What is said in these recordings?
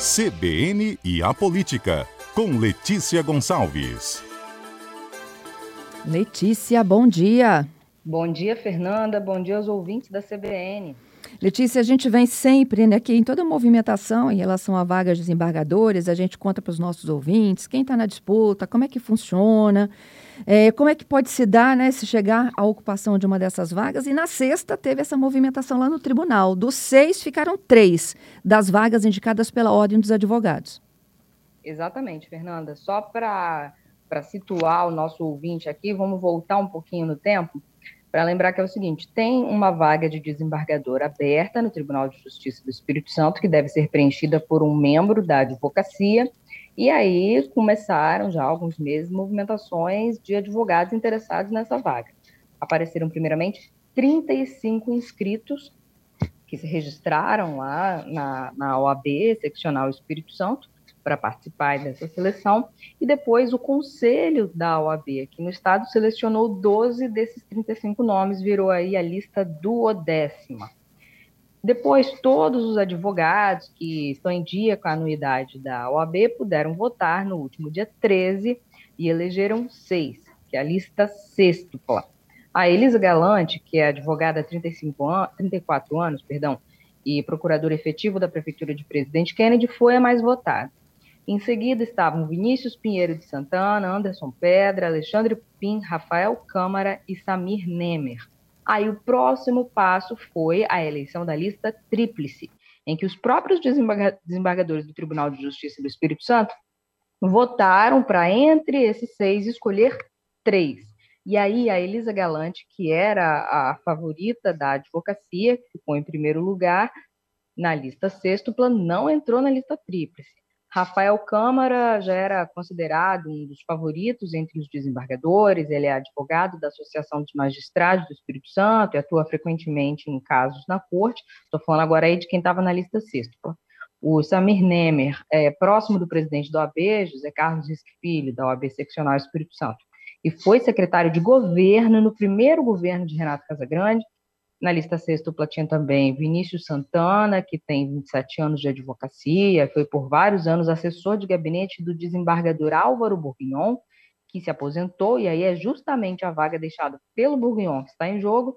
CBN e a Política, com Letícia Gonçalves. Letícia, bom dia. Bom dia, Fernanda. Bom dia aos ouvintes da CBN. Letícia, a gente vem sempre né, aqui em toda movimentação em relação a vagas de desembargadores, a gente conta para os nossos ouvintes quem está na disputa, como é que funciona, é, como é que pode se dar né, se chegar à ocupação de uma dessas vagas. E na sexta teve essa movimentação lá no tribunal. Dos seis, ficaram três das vagas indicadas pela Ordem dos Advogados. Exatamente, Fernanda. Só para situar o nosso ouvinte aqui, vamos voltar um pouquinho no tempo para lembrar que é o seguinte: tem uma vaga de desembargador aberta no Tribunal de Justiça do Espírito Santo, que deve ser preenchida por um membro da advocacia, e aí começaram já alguns meses movimentações de advogados interessados nessa vaga. Apareceram primeiramente 35 inscritos que se registraram lá na, na OAB, seccional Espírito Santo, para participar dessa seleção, e depois o conselho da OAB aqui no estado selecionou 12 desses 35 nomes, virou aí a lista duodécima. Depois, todos os advogados que estão em dia com a anuidade da OAB puderam votar no último dia 13 e elegeram seis, que é a lista sextupla. A Elisa Galante, que é advogada há 35 an 34 anos, perdão, e procurador efetivo da Prefeitura de Presidente Kennedy, foi a mais votada. Em seguida estavam Vinícius Pinheiro de Santana, Anderson Pedra, Alexandre Pim, Rafael Câmara e Samir Nemer. Aí o próximo passo foi a eleição da lista tríplice, em que os próprios desembargadores do Tribunal de Justiça do Espírito Santo votaram para, entre esses seis, escolher três. E aí a Elisa Galante, que era a favorita da advocacia, que ficou em primeiro lugar na lista sextupla, não entrou na lista tríplice. Rafael Câmara já era considerado um dos favoritos entre os desembargadores, ele é advogado da Associação dos Magistrados do Espírito Santo e atua frequentemente em casos na corte. Estou falando agora aí de quem estava na lista sexta. O Samir Nemer, é, próximo do presidente da OAB, José Carlos Risque Filho, da OAB Seccional Espírito Santo, e foi secretário de governo no primeiro governo de Renato Casagrande, na lista sextupla tinha também Vinícius Santana, que tem 27 anos de advocacia, foi por vários anos assessor de gabinete do desembargador Álvaro Bourguignon, que se aposentou, e aí é justamente a vaga deixada pelo Bourguignon que está em jogo.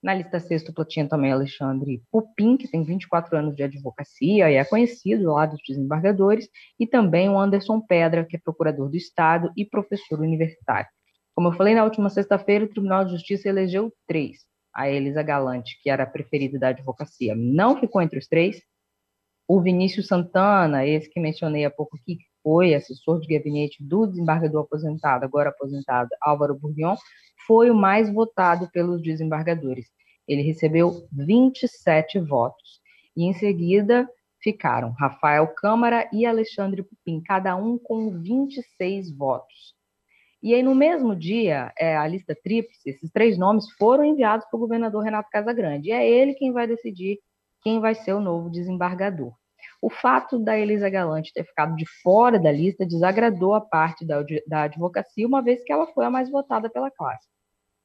Na lista sextupla tinha também Alexandre Pupim, que tem 24 anos de advocacia e é conhecido lá dos desembargadores, e também o Anderson Pedra, que é procurador do Estado e professor universitário. Como eu falei na última sexta-feira, o Tribunal de Justiça elegeu três a Elisa Galante, que era a preferida da advocacia, não ficou entre os três. O Vinícius Santana, esse que mencionei há pouco aqui, que foi assessor de gabinete do desembargador aposentado, agora aposentado, Álvaro Bourguignon, foi o mais votado pelos desembargadores. Ele recebeu 27 votos. E em seguida ficaram Rafael Câmara e Alexandre Pupim, cada um com 26 votos. E aí, no mesmo dia, é, a lista tríplice, esses três nomes foram enviados para o governador Renato Casagrande. E é ele quem vai decidir quem vai ser o novo desembargador. O fato da Elisa Galante ter ficado de fora da lista desagradou a parte da, da advocacia, uma vez que ela foi a mais votada pela classe.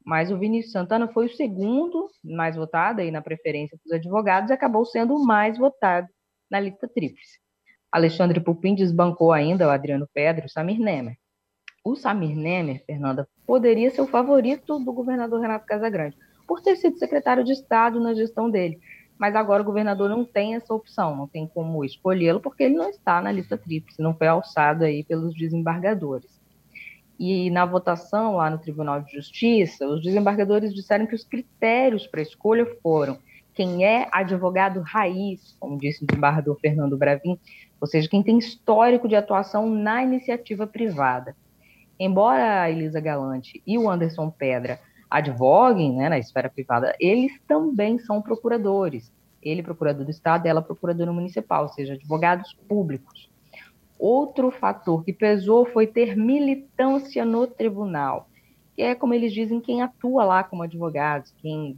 Mas o Vinícius Santana foi o segundo mais votado aí na preferência dos advogados e acabou sendo o mais votado na lista tríplice. Alexandre Pupim desbancou ainda o Adriano Pedro e o Samir Nemer. O Samir Nemer, Fernanda, poderia ser o favorito do governador Renato Casagrande, por ter sido secretário de Estado na gestão dele. Mas agora o governador não tem essa opção, não tem como escolhê-lo, porque ele não está na lista tríplice, não foi alçado aí pelos desembargadores. E na votação lá no Tribunal de Justiça, os desembargadores disseram que os critérios para escolha foram quem é advogado raiz, como disse o desembargador Fernando Bravin, ou seja, quem tem histórico de atuação na iniciativa privada embora a Elisa Galante e o Anderson Pedra advoguem né, na esfera privada, eles também são procuradores. Ele procurador do Estado, ela procuradora municipal, ou seja, advogados públicos. Outro fator que pesou foi ter militância no tribunal, que é, como eles dizem, quem atua lá como advogados, quem,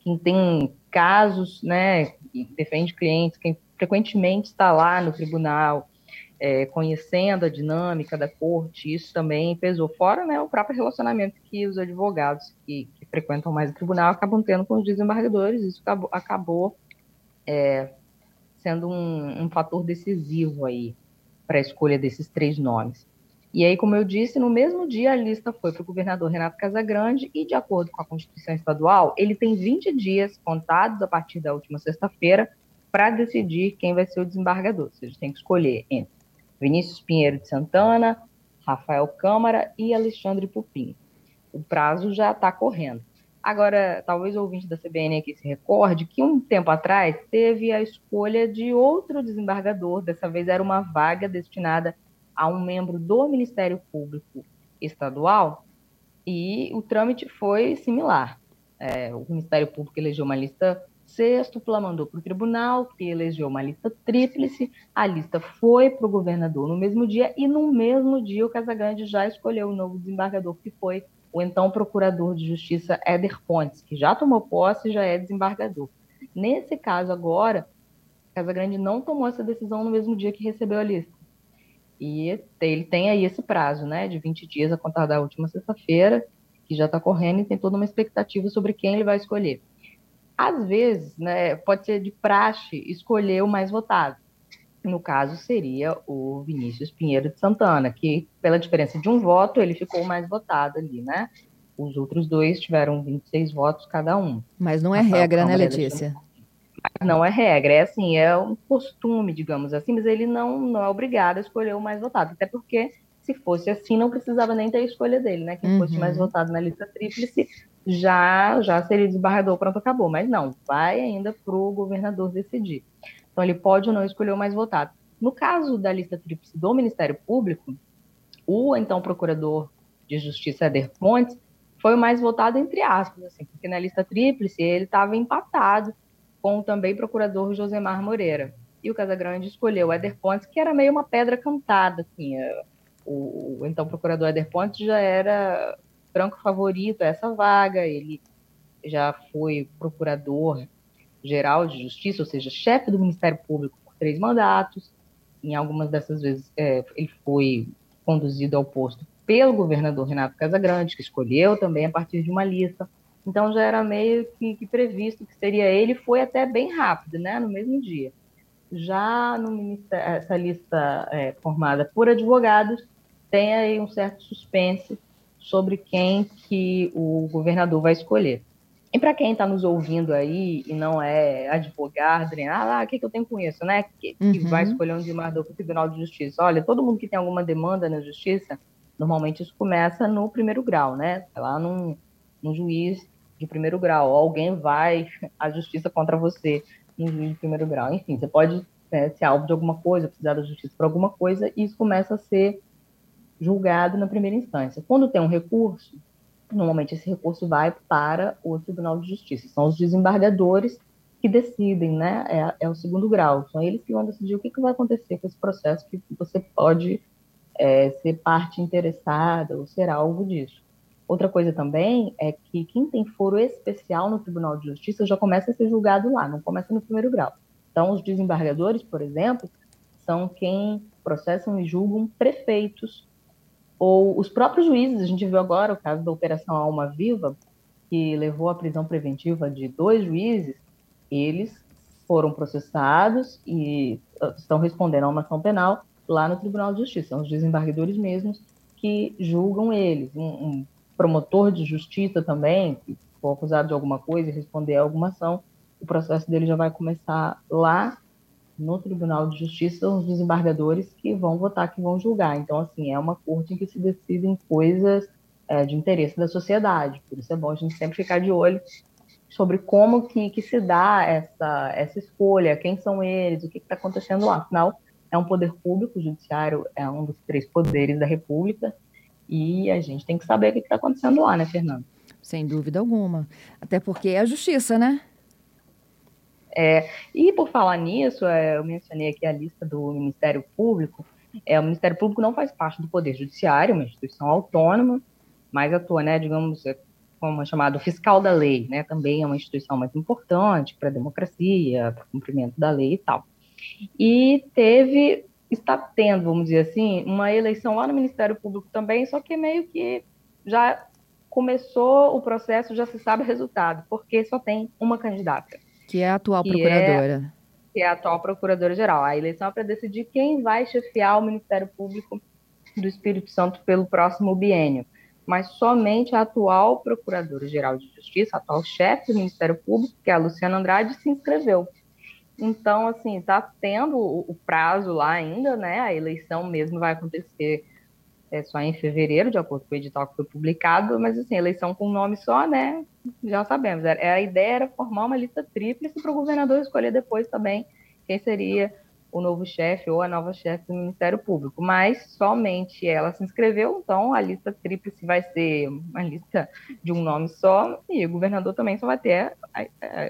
quem tem casos, né, defende clientes, quem frequentemente está lá no tribunal, é, conhecendo a dinâmica da corte, isso também pesou. Fora né, o próprio relacionamento que os advogados que, que frequentam mais o tribunal acabam tendo com os desembargadores, isso acabou, acabou é, sendo um, um fator decisivo aí para a escolha desses três nomes. E aí, como eu disse, no mesmo dia a lista foi para o governador Renato Casagrande e, de acordo com a Constituição Estadual, ele tem 20 dias contados a partir da última sexta-feira para decidir quem vai ser o desembargador. Ou seja, tem que escolher entre Vinícius Pinheiro de Santana, Rafael Câmara e Alexandre Pupim. O prazo já está correndo. Agora, talvez o ouvinte da CBN aqui se recorde que um tempo atrás teve a escolha de outro desembargador, dessa vez era uma vaga destinada a um membro do Ministério Público Estadual e o trâmite foi similar. É, o Ministério Público elegeu uma lista sextupla, mandou para o tribunal, que elegeu uma lista tríplice, a lista foi para o governador no mesmo dia, e no mesmo dia o Casagrande já escolheu o novo desembargador, que foi o então procurador de justiça Éder Pontes, que já tomou posse e já é desembargador. Nesse caso agora, Casagrande não tomou essa decisão no mesmo dia que recebeu a lista. E ele tem aí esse prazo, né, de 20 dias a contar da última sexta-feira, que já está correndo e tem toda uma expectativa sobre quem ele vai escolher. Às vezes, né, pode ser de praxe escolher o mais votado. No caso, seria o Vinícius Pinheiro de Santana, que, pela diferença de um voto, ele ficou mais votado ali, né? Os outros dois tiveram 26 votos cada um. Mas não é regra, né, Letícia? não é regra, é assim, é um costume, digamos assim, mas ele não, não é obrigado a escolher o mais votado, até porque se fosse assim, não precisava nem ter a escolha dele, né? Quem uhum. fosse mais votado na lista tríplice já, já seria desembargador, pronto, acabou. Mas não, vai ainda para o governador decidir. Então, ele pode ou não escolher o mais votado. No caso da lista tríplice do Ministério Público, o então procurador de justiça, Eder Pontes, foi o mais votado entre aspas, assim, porque na lista tríplice ele estava empatado com o também procurador Josemar Moreira. E o Casagrande escolheu o Éder Pontes, que era meio uma pedra cantada. Assim, é, o, o então procurador Éder Pontes já era franco favorito a essa vaga, ele já foi procurador geral de justiça, ou seja, chefe do Ministério Público por três mandatos. Em algumas dessas vezes é, ele foi conduzido ao posto pelo governador Renato Casagrande, que escolheu também a partir de uma lista. Então já era meio que, que previsto que seria ele, foi até bem rápido, né, no mesmo dia. Já no essa lista é, formada por advogados tem aí um certo suspense sobre quem que o governador vai escolher. E para quem está nos ouvindo aí e não é advogado, nem ah, o que, que eu tenho com isso, né? Que, uhum. que vai escolher um desembargador para o Tribunal de Justiça. Olha, todo mundo que tem alguma demanda na justiça, normalmente isso começa no primeiro grau, né? Lá num, num juiz de primeiro grau, alguém vai à justiça contra você no juiz de primeiro grau. Enfim, você pode é, ser alvo de alguma coisa, precisar da justiça por alguma coisa, e isso começa a ser julgado na primeira instância. Quando tem um recurso, normalmente esse recurso vai para o Tribunal de Justiça. São os desembargadores que decidem, né? É, é o segundo grau. São eles que vão decidir o que, que vai acontecer com esse processo que você pode é, ser parte interessada ou ser alvo disso. Outra coisa também é que quem tem foro especial no Tribunal de Justiça já começa a ser julgado lá, não começa no primeiro grau. Então, os desembargadores, por exemplo, são quem processam e julgam prefeitos ou os próprios juízes. A gente viu agora o caso da Operação Alma Viva, que levou à prisão preventiva de dois juízes. Eles foram processados e ah, estão respondendo a uma ação penal lá no Tribunal de Justiça. São os desembargadores mesmos que julgam eles. Um, um promotor de justiça também, que for acusado de alguma coisa e responder a alguma ação, o processo dele já vai começar lá no Tribunal de Justiça, os desembargadores que vão votar, que vão julgar. Então, assim, é uma corte em que se decidem coisas é, de interesse da sociedade. Por isso é bom a gente sempre ficar de olho sobre como que, que se dá essa, essa escolha, quem são eles, o que está acontecendo lá. Afinal, é um poder público, o judiciário é um dos três poderes da República, e a gente tem que saber o que está acontecendo lá, né, Fernando? Sem dúvida alguma. Até porque é a justiça, né? É, e por falar nisso, é, eu mencionei aqui a lista do Ministério Público. É, o Ministério Público não faz parte do Poder Judiciário, uma instituição autônoma, mas atua, né, digamos, é, como é chamado fiscal da lei, né, também é uma instituição muito importante para a democracia, para o cumprimento da lei e tal. E teve está tendo, vamos dizer assim, uma eleição lá no Ministério Público também, só que meio que já começou o processo, já se sabe o resultado, porque só tem uma candidata. Que é a atual procuradora. que é a atual procuradora-geral. A eleição é para decidir quem vai chefiar o Ministério Público do Espírito Santo pelo próximo biênio. Mas somente a atual Procuradora-Geral de Justiça, a atual chefe do Ministério Público, que é a Luciana Andrade, se inscreveu. Então, assim, está tendo o prazo lá ainda, né? A eleição mesmo vai acontecer é, só em fevereiro, de acordo com o edital que foi publicado, mas assim, eleição com nome só, né? Já sabemos. A ideia era formar uma lista tríplice para o governador escolher depois também quem seria o novo chefe ou a nova chefe do Ministério Público. Mas somente ela se inscreveu, então a lista tríplice vai ser uma lista de um nome só, e o governador também só vai ter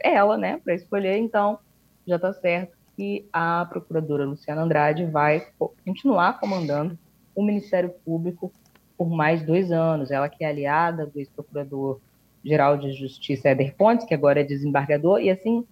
ela, né, para escolher. Então já está certo que a procuradora Luciana Andrade vai continuar comandando o Ministério Público por mais dois anos. Ela que é aliada do ex-procurador-geral de Justiça, Éder Pontes, que agora é desembargador, e assim,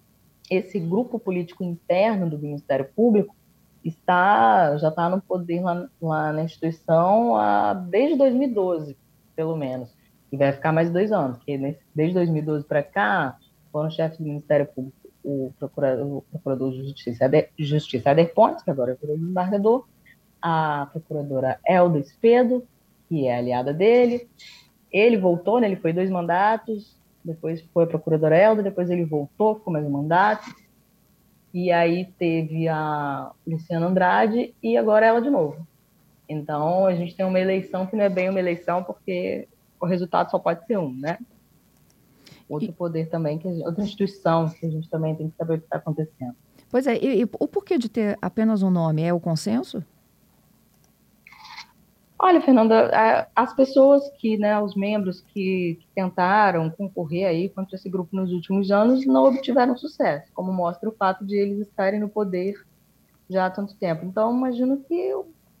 esse grupo político interno do Ministério Público está já está no poder lá, lá na instituição há, desde 2012, pelo menos. E vai ficar mais dois anos, porque nesse, desde 2012 para cá, foram chefes do Ministério Público o procurador, o procurador de Justiça, Justiça Éder Pontes, que agora é o desembargador, a procuradora Elda Espedo, que é aliada dele. Ele voltou, né, ele foi dois mandatos, depois foi a procuradora Elda, depois ele voltou, ficou mais um mandato. E aí teve a Luciana Andrade e agora ela de novo. Então a gente tem uma eleição que não é bem uma eleição porque o resultado só pode ser um, né? Outro e... poder também, que gente, outra instituição que a gente também tem que saber o que está acontecendo. Pois é, e, e o porquê de ter apenas um nome? É o consenso? Olha, Fernanda, as pessoas que, né, os membros que, tentaram concorrer aí contra esse grupo nos últimos anos não obtiveram sucesso, como mostra o fato de eles estarem no poder já há tanto tempo. Então, imagino que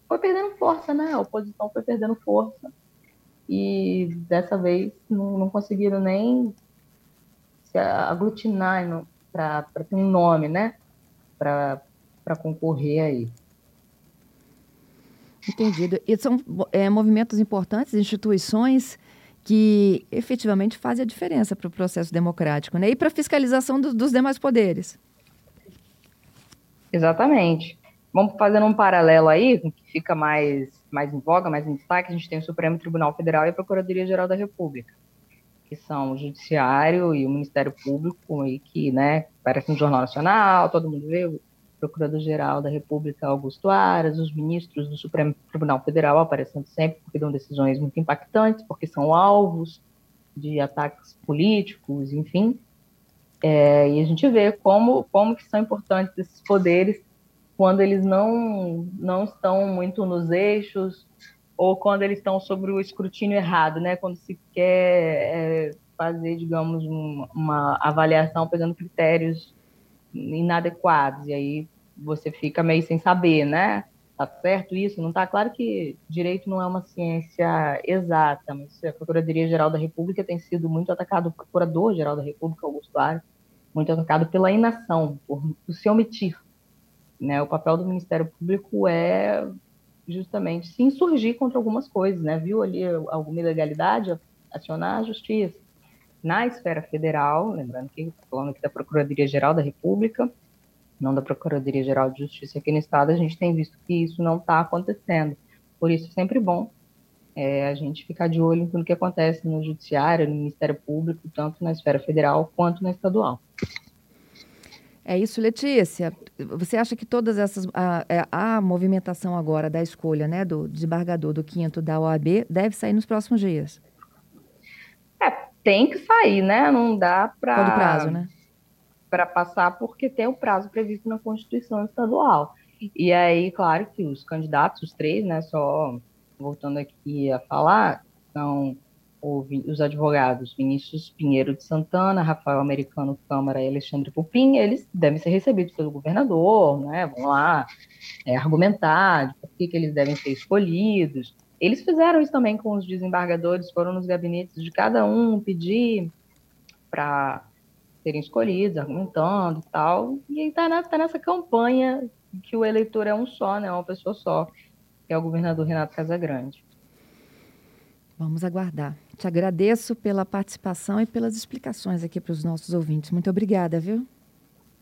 foi perdendo força, né? A oposição foi perdendo força e dessa vez não, não conseguiram nem se aglutinar para ter um nome, né? Para concorrer aí. Entendido. E são é, movimentos importantes, instituições que efetivamente fazem a diferença para o processo democrático, né? E para a fiscalização do, dos demais poderes. Exatamente. Vamos fazendo um paralelo aí, que fica mais, mais em voga, mais em destaque, a gente tem o Supremo Tribunal Federal e a Procuradoria-Geral da República, que são o Judiciário e o Ministério Público, e que, né, parece no Jornal Nacional, todo mundo vê, Procurador-Geral da República Augusto Aras, os ministros do Supremo Tribunal Federal aparecendo sempre porque dão decisões muito impactantes, porque são alvos de ataques políticos, enfim. É, e a gente vê como, como que são importantes esses poderes quando eles não, não estão muito nos eixos ou quando eles estão sobre o escrutínio errado, né? Quando se quer é, fazer, digamos, um, uma avaliação pegando critérios inadequados, e aí você fica meio sem saber, né? Tá certo isso? Não tá claro que direito não é uma ciência exata, mas a Procuradoria-Geral da República tem sido muito atacado, o Procurador-Geral da República, Augusto Ares, muito atacado pela inação, por, por se omitir. Né? O papel do Ministério Público é justamente se insurgir contra algumas coisas, né? Viu ali alguma ilegalidade, acionar a justiça na esfera federal, lembrando que falando aqui da Procuradoria-Geral da República, não da Procuradoria-Geral de Justiça aqui no Estado, a gente tem visto que isso não está acontecendo. Por isso, é sempre bom é, a gente ficar de olho em tudo que acontece no Judiciário, no Ministério Público, tanto na esfera federal quanto na estadual. É isso, Letícia. Você acha que todas essas. A, é, a, movimentação agora da escolha né, do desembargador do quinto da OAB deve sair nos próximos dias? Tem que sair, né? Não dá para. Qual o prazo, né? Para passar, porque tem o prazo previsto na Constituição Estadual. E aí, claro que os candidatos, os três, né? Só voltando aqui a falar, são os advogados Vinícius Pinheiro de Santana, Rafael Americano Câmara e Alexandre Pupim, eles devem ser recebidos pelo governador, né? Vão lá é, argumentar de por que, que eles devem ser escolhidos. Eles fizeram isso também com os desembargadores, foram nos gabinetes de cada um pedir para serem escolhidos, argumentando e tal. E está tá nessa campanha que o eleitor é um só, né? Uma pessoa só, que é o governador Renato Casagrande. Vamos aguardar. Te agradeço pela participação e pelas explicações aqui para os nossos ouvintes. Muito obrigada, viu?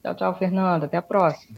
Tchau, tchau, Fernanda. Até a próxima.